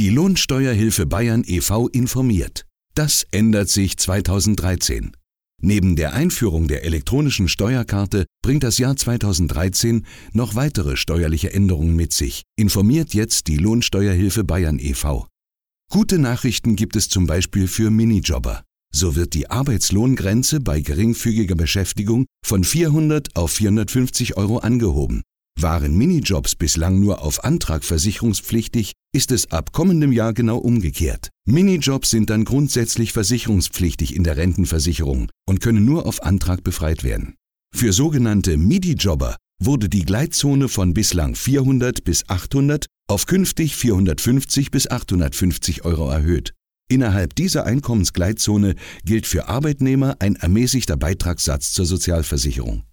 Die Lohnsteuerhilfe Bayern e.V. informiert. Das ändert sich 2013. Neben der Einführung der elektronischen Steuerkarte bringt das Jahr 2013 noch weitere steuerliche Änderungen mit sich, informiert jetzt die Lohnsteuerhilfe Bayern e.V. Gute Nachrichten gibt es zum Beispiel für Minijobber. So wird die Arbeitslohngrenze bei geringfügiger Beschäftigung von 400 auf 450 Euro angehoben. Waren Minijobs bislang nur auf Antrag versicherungspflichtig, ist es ab kommendem Jahr genau umgekehrt. Minijobs sind dann grundsätzlich versicherungspflichtig in der Rentenversicherung und können nur auf Antrag befreit werden. Für sogenannte MIDI-Jobber wurde die Gleitzone von bislang 400 bis 800 auf künftig 450 bis 850 Euro erhöht. Innerhalb dieser Einkommensgleitzone gilt für Arbeitnehmer ein ermäßigter Beitragssatz zur Sozialversicherung.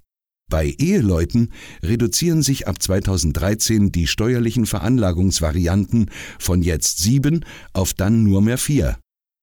Bei Eheleuten reduzieren sich ab 2013 die steuerlichen Veranlagungsvarianten von jetzt sieben auf dann nur mehr vier.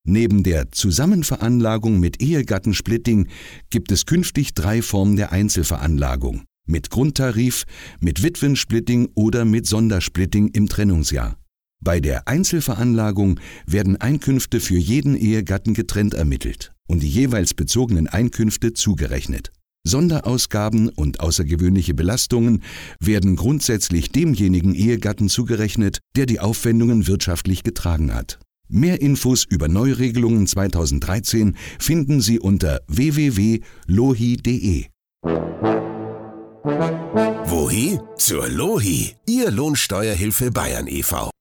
Neben der Zusammenveranlagung mit Ehegattensplitting gibt es künftig drei Formen der Einzelveranlagung. Mit Grundtarif, mit Witwensplitting oder mit Sondersplitting im Trennungsjahr. Bei der Einzelveranlagung werden Einkünfte für jeden Ehegatten getrennt ermittelt und die jeweils bezogenen Einkünfte zugerechnet. Sonderausgaben und außergewöhnliche Belastungen werden grundsätzlich demjenigen Ehegatten zugerechnet, der die Aufwendungen wirtschaftlich getragen hat. Mehr Infos über Neuregelungen 2013 finden Sie unter www.lohi.de. Wohi? Zur Lohi, Ihr Lohnsteuerhilfe Bayern e.V.